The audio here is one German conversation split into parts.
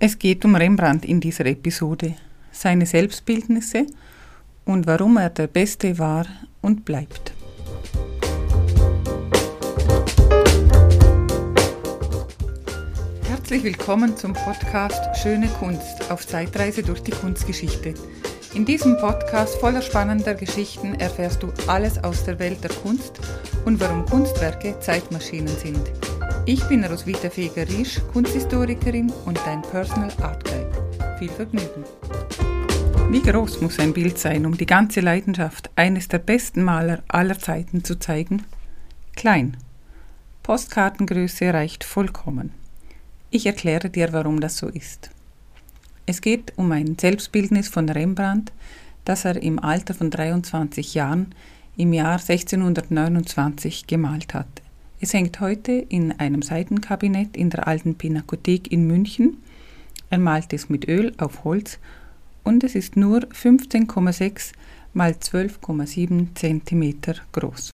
Es geht um Rembrandt in dieser Episode, seine Selbstbildnisse und warum er der Beste war und bleibt. Herzlich willkommen zum Podcast Schöne Kunst auf Zeitreise durch die Kunstgeschichte. In diesem Podcast voller spannender Geschichten erfährst du alles aus der Welt der Kunst und warum Kunstwerke Zeitmaschinen sind. Ich bin Roswitha Feger-Riesch, Kunsthistorikerin und dein Personal Art Guide. Viel Vergnügen! Wie groß muss ein Bild sein, um die ganze Leidenschaft eines der besten Maler aller Zeiten zu zeigen? Klein. Postkartengröße reicht vollkommen. Ich erkläre dir, warum das so ist. Es geht um ein Selbstbildnis von Rembrandt, das er im Alter von 23 Jahren im Jahr 1629 gemalt hat. Es hängt heute in einem Seitenkabinett in der alten Pinakothek in München. Er malt es mit Öl auf Holz und es ist nur 15,6 mal 12,7 cm groß.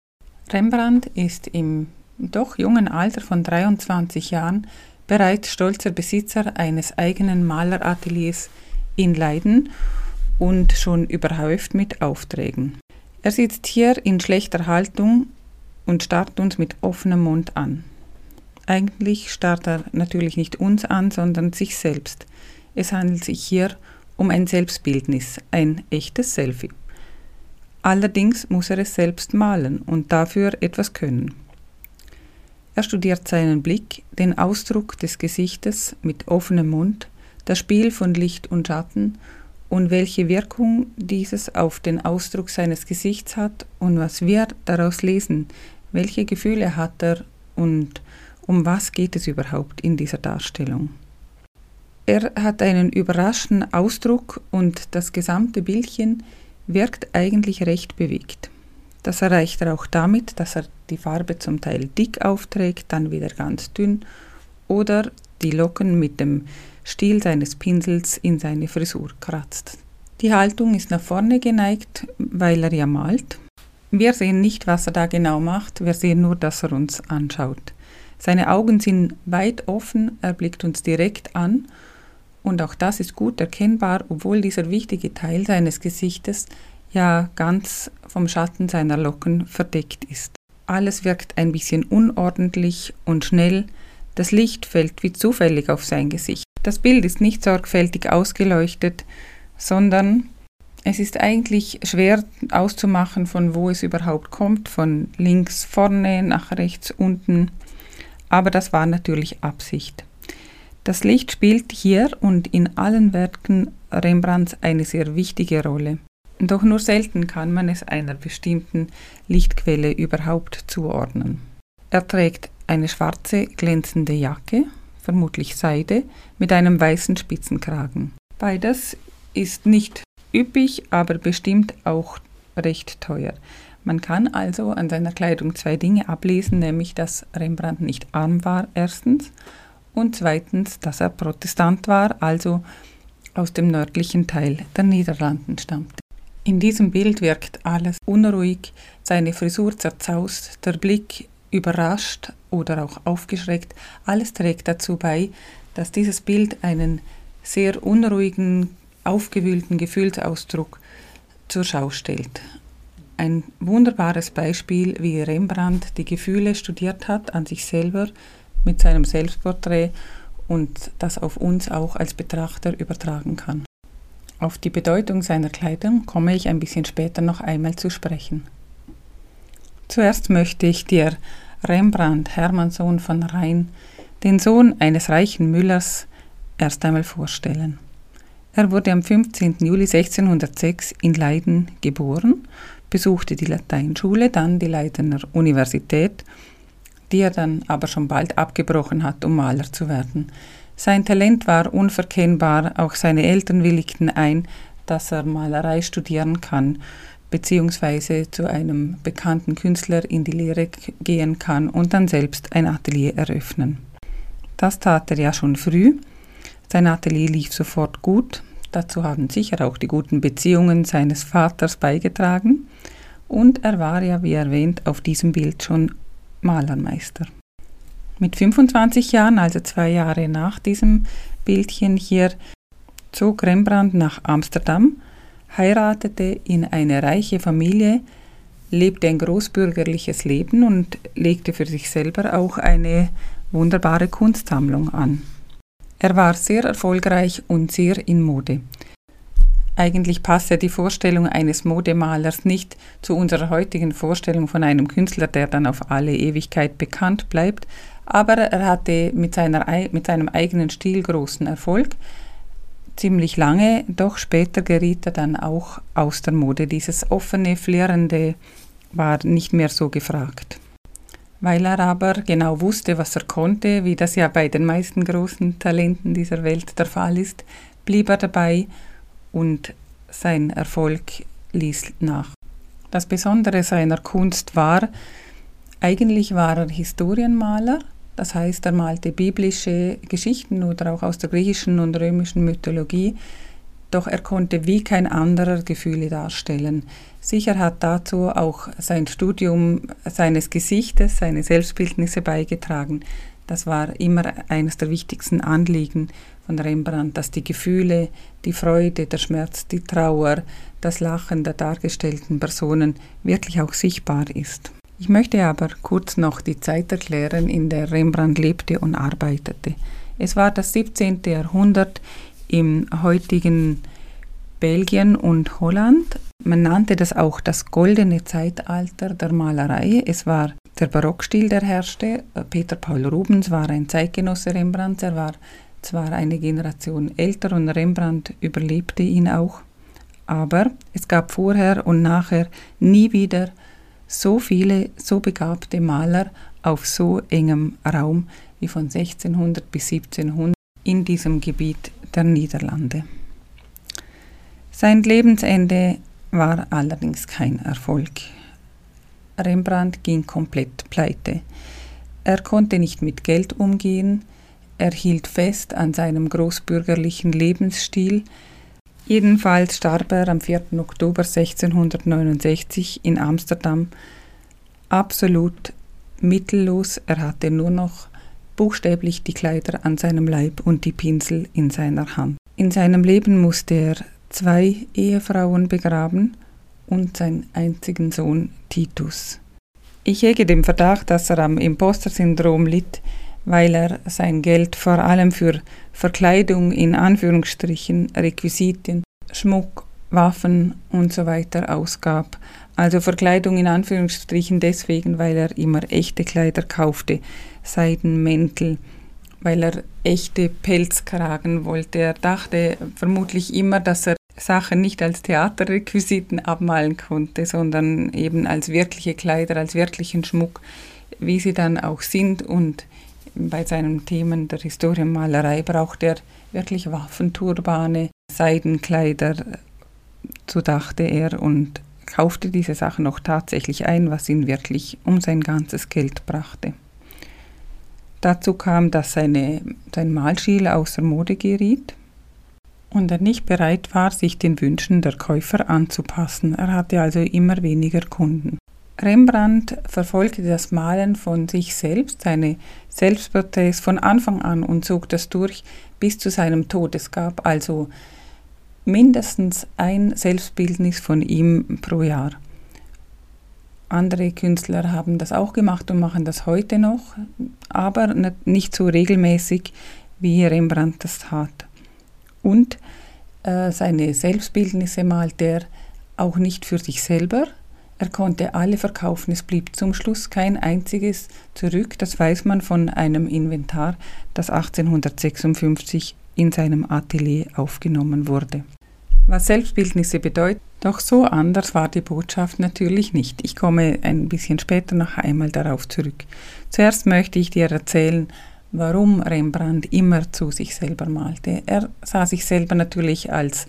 Rembrandt ist im doch jungen Alter von 23 Jahren bereits stolzer Besitzer eines eigenen Malerateliers in Leiden und schon überhäuft mit Aufträgen. Er sitzt hier in schlechter Haltung und starrt uns mit offenem Mund an. Eigentlich starrt er natürlich nicht uns an, sondern sich selbst. Es handelt sich hier um ein Selbstbildnis, ein echtes Selfie. Allerdings muss er es selbst malen und dafür etwas können. Er studiert seinen Blick, den Ausdruck des Gesichtes mit offenem Mund, das Spiel von Licht und Schatten und welche Wirkung dieses auf den Ausdruck seines Gesichts hat und was wir daraus lesen, welche Gefühle hat er und um was geht es überhaupt in dieser Darstellung? Er hat einen überraschenden Ausdruck und das gesamte Bildchen wirkt eigentlich recht bewegt. Das erreicht er auch damit, dass er die Farbe zum Teil dick aufträgt, dann wieder ganz dünn oder die Locken mit dem Stiel seines Pinsels in seine Frisur kratzt. Die Haltung ist nach vorne geneigt, weil er ja malt wir sehen nicht, was er da genau macht, wir sehen nur, dass er uns anschaut. Seine Augen sind weit offen, er blickt uns direkt an und auch das ist gut erkennbar, obwohl dieser wichtige Teil seines Gesichtes ja ganz vom Schatten seiner Locken verdeckt ist. Alles wirkt ein bisschen unordentlich und schnell, das Licht fällt wie zufällig auf sein Gesicht. Das Bild ist nicht sorgfältig ausgeleuchtet, sondern es ist eigentlich schwer auszumachen, von wo es überhaupt kommt, von links vorne nach rechts unten, aber das war natürlich Absicht. Das Licht spielt hier und in allen Werken Rembrandts eine sehr wichtige Rolle. Doch nur selten kann man es einer bestimmten Lichtquelle überhaupt zuordnen. Er trägt eine schwarze glänzende Jacke, vermutlich Seide, mit einem weißen Spitzenkragen. Beides ist nicht üppig, aber bestimmt auch recht teuer. Man kann also an seiner Kleidung zwei Dinge ablesen, nämlich dass Rembrandt nicht arm war, erstens, und zweitens, dass er Protestant war, also aus dem nördlichen Teil der Niederlanden stammte. In diesem Bild wirkt alles unruhig, seine Frisur zerzaust, der Blick überrascht oder auch aufgeschreckt. Alles trägt dazu bei, dass dieses Bild einen sehr unruhigen aufgewühlten Gefühlsausdruck zur Schau stellt. Ein wunderbares Beispiel, wie Rembrandt die Gefühle studiert hat an sich selber mit seinem Selbstporträt und das auf uns auch als Betrachter übertragen kann. Auf die Bedeutung seiner Kleidung komme ich ein bisschen später noch einmal zu sprechen. Zuerst möchte ich dir Rembrandt, Hermannssohn von Rhein, den Sohn eines reichen Müllers, erst einmal vorstellen. Er wurde am 15. Juli 1606 in Leiden geboren, besuchte die Lateinschule, dann die Leidener Universität, die er dann aber schon bald abgebrochen hat, um Maler zu werden. Sein Talent war unverkennbar, auch seine Eltern willigten ein, dass er Malerei studieren kann, beziehungsweise zu einem bekannten Künstler in die Lehre gehen kann und dann selbst ein Atelier eröffnen. Das tat er ja schon früh. Sein Atelier lief sofort gut. Dazu haben sicher auch die guten Beziehungen seines Vaters beigetragen. Und er war ja, wie erwähnt, auf diesem Bild schon Malermeister. Mit 25 Jahren, also zwei Jahre nach diesem Bildchen hier, zog Rembrandt nach Amsterdam, heiratete in eine reiche Familie, lebte ein großbürgerliches Leben und legte für sich selber auch eine wunderbare Kunstsammlung an. Er war sehr erfolgreich und sehr in Mode. Eigentlich passt die Vorstellung eines Modemalers nicht zu unserer heutigen Vorstellung von einem Künstler, der dann auf alle Ewigkeit bekannt bleibt, aber er hatte mit, seiner, mit seinem eigenen Stil großen Erfolg, ziemlich lange, doch später geriet er dann auch aus der Mode. Dieses offene, flirrende war nicht mehr so gefragt. Weil er aber genau wusste, was er konnte, wie das ja bei den meisten großen Talenten dieser Welt der Fall ist, blieb er dabei und sein Erfolg ließ nach. Das Besondere seiner Kunst war, eigentlich war er Historienmaler, das heißt, er malte biblische Geschichten oder auch aus der griechischen und römischen Mythologie, doch er konnte wie kein anderer Gefühle darstellen. Sicher hat dazu auch sein Studium seines Gesichtes, seine Selbstbildnisse beigetragen. Das war immer eines der wichtigsten Anliegen von Rembrandt, dass die Gefühle, die Freude, der Schmerz, die Trauer, das Lachen der dargestellten Personen wirklich auch sichtbar ist. Ich möchte aber kurz noch die Zeit erklären, in der Rembrandt lebte und arbeitete. Es war das 17. Jahrhundert im heutigen Belgien und Holland. Man nannte das auch das goldene Zeitalter der Malerei. Es war der Barockstil, der herrschte. Peter Paul Rubens war ein Zeitgenosse Rembrandts. Er war zwar eine Generation älter und Rembrandt überlebte ihn auch, aber es gab vorher und nachher nie wieder so viele, so begabte Maler auf so engem Raum wie von 1600 bis 1700 in diesem Gebiet der Niederlande. Sein Lebensende war allerdings kein Erfolg. Rembrandt ging komplett pleite. Er konnte nicht mit Geld umgehen, er hielt fest an seinem großbürgerlichen Lebensstil. Jedenfalls starb er am 4. Oktober 1669 in Amsterdam absolut mittellos. Er hatte nur noch buchstäblich die Kleider an seinem Leib und die Pinsel in seiner Hand. In seinem Leben musste er zwei Ehefrauen begraben und seinen einzigen Sohn Titus. Ich hege den Verdacht, dass er am Imposter-Syndrom litt, weil er sein Geld vor allem für Verkleidung in Anführungsstrichen, Requisiten, Schmuck, Waffen und so ausgab. Also Verkleidung in Anführungsstrichen deswegen, weil er immer echte Kleider kaufte, Seidenmäntel, weil er echte Pelzkragen wollte. Er dachte vermutlich immer, dass er Sachen nicht als Theaterrequisiten abmalen konnte, sondern eben als wirkliche Kleider, als wirklichen Schmuck, wie sie dann auch sind. Und bei seinen Themen der Historienmalerei braucht er wirklich Waffenturbane, Seidenkleider, so dachte er und kaufte diese Sachen auch tatsächlich ein, was ihn wirklich um sein ganzes Geld brachte. Dazu kam, dass seine, sein Malstil außer Mode geriet und er nicht bereit war, sich den Wünschen der Käufer anzupassen. Er hatte also immer weniger Kunden. Rembrandt verfolgte das Malen von sich selbst, seine Selbstporträts von Anfang an und zog das durch bis zu seinem Tod. Es gab also mindestens ein Selbstbildnis von ihm pro Jahr. Andere Künstler haben das auch gemacht und machen das heute noch, aber nicht so regelmäßig, wie Rembrandt das tat. Und äh, seine Selbstbildnisse malt er auch nicht für sich selber, er konnte alle verkaufen, es blieb zum Schluss kein einziges zurück, das weiß man von einem Inventar, das 1856 in seinem Atelier aufgenommen wurde. Was Selbstbildnisse bedeuten, doch so anders war die Botschaft natürlich nicht. Ich komme ein bisschen später noch einmal darauf zurück. Zuerst möchte ich dir erzählen, warum Rembrandt immer zu sich selber malte. Er sah sich selber natürlich als,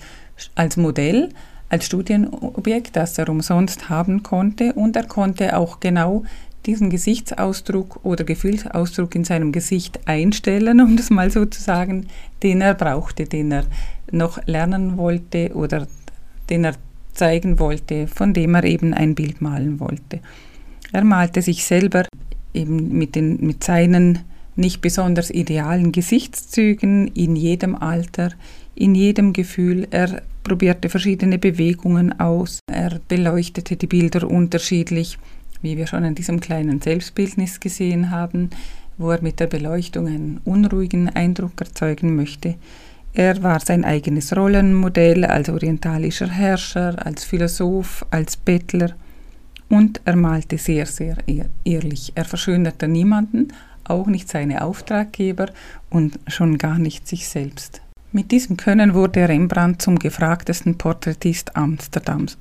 als Modell, als Studienobjekt, das er umsonst haben konnte und er konnte auch genau diesen Gesichtsausdruck oder Gefühlsausdruck in seinem Gesicht einstellen, um das mal so zu sagen, den er brauchte, den er noch lernen wollte oder den er zeigen wollte, von dem er eben ein Bild malen wollte. Er malte sich selber eben mit, den, mit seinen nicht besonders idealen Gesichtszügen, in jedem Alter, in jedem Gefühl. Er probierte verschiedene Bewegungen aus, er beleuchtete die Bilder unterschiedlich, wie wir schon in diesem kleinen Selbstbildnis gesehen haben, wo er mit der Beleuchtung einen unruhigen Eindruck erzeugen möchte. Er war sein eigenes Rollenmodell als orientalischer Herrscher, als Philosoph, als Bettler und er malte sehr, sehr ehrlich. Er verschönerte niemanden, auch nicht seine Auftraggeber und schon gar nicht sich selbst. Mit diesem Können wurde Rembrandt zum gefragtesten Porträtist Amsterdams.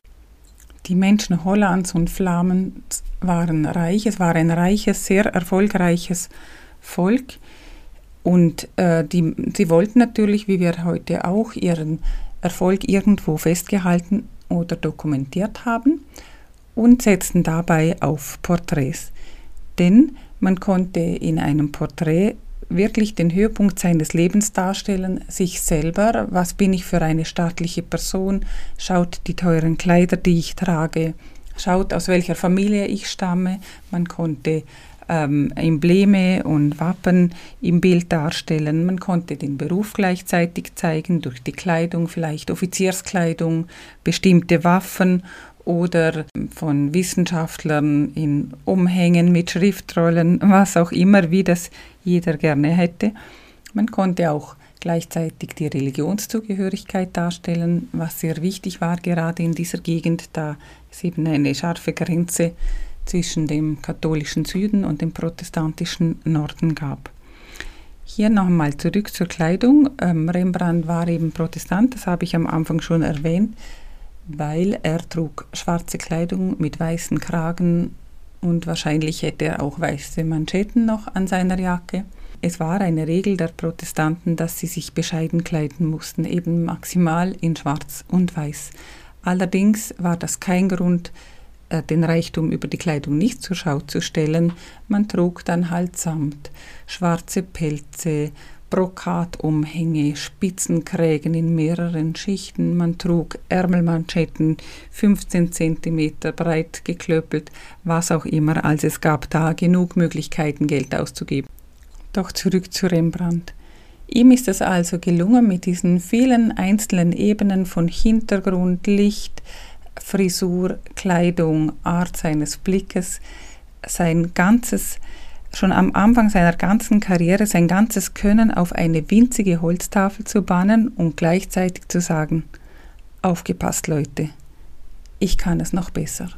Die Menschen Hollands und Flamens waren reich, es war ein reiches, sehr erfolgreiches Volk und äh, die, sie wollten natürlich, wie wir heute auch, ihren Erfolg irgendwo festgehalten oder dokumentiert haben und setzten dabei auf Porträts. Denn man konnte in einem Porträt wirklich den Höhepunkt seines Lebens darstellen, sich selber, was bin ich für eine staatliche Person, schaut die teuren Kleider, die ich trage, schaut aus welcher Familie ich stamme, man konnte ähm, Embleme und Wappen im Bild darstellen, man konnte den Beruf gleichzeitig zeigen, durch die Kleidung, vielleicht Offizierskleidung, bestimmte Waffen oder von Wissenschaftlern in Umhängen mit Schriftrollen, was auch immer, wie das jeder gerne hätte. Man konnte auch gleichzeitig die Religionszugehörigkeit darstellen, was sehr wichtig war, gerade in dieser Gegend, da es eben eine scharfe Grenze zwischen dem katholischen Süden und dem protestantischen Norden gab. Hier nochmal zurück zur Kleidung. Ähm, Rembrandt war eben Protestant, das habe ich am Anfang schon erwähnt weil er trug schwarze Kleidung mit weißen Kragen und wahrscheinlich hätte er auch weiße Manschetten noch an seiner Jacke. Es war eine Regel der Protestanten, dass sie sich bescheiden kleiden mussten, eben maximal in Schwarz und Weiß. Allerdings war das kein Grund, den Reichtum über die Kleidung nicht zur Schau zu stellen. Man trug dann halt Samt, schwarze Pelze, Brokatumhänge, Spitzenkrägen in mehreren Schichten. Man trug Ärmelmanschetten 15 cm breit geklöppelt, was auch immer, als es gab da genug Möglichkeiten, Geld auszugeben. Doch zurück zu Rembrandt. Ihm ist es also gelungen, mit diesen vielen einzelnen Ebenen von Hintergrund, Licht, Frisur, Kleidung, Art seines Blickes, sein ganzes schon am Anfang seiner ganzen Karriere sein ganzes Können auf eine winzige Holztafel zu bannen und gleichzeitig zu sagen, aufgepasst Leute, ich kann es noch besser.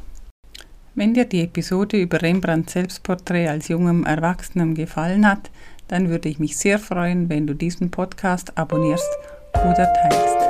Wenn dir die Episode über Rembrandts Selbstporträt als jungem Erwachsenem gefallen hat, dann würde ich mich sehr freuen, wenn du diesen Podcast abonnierst oder teilst.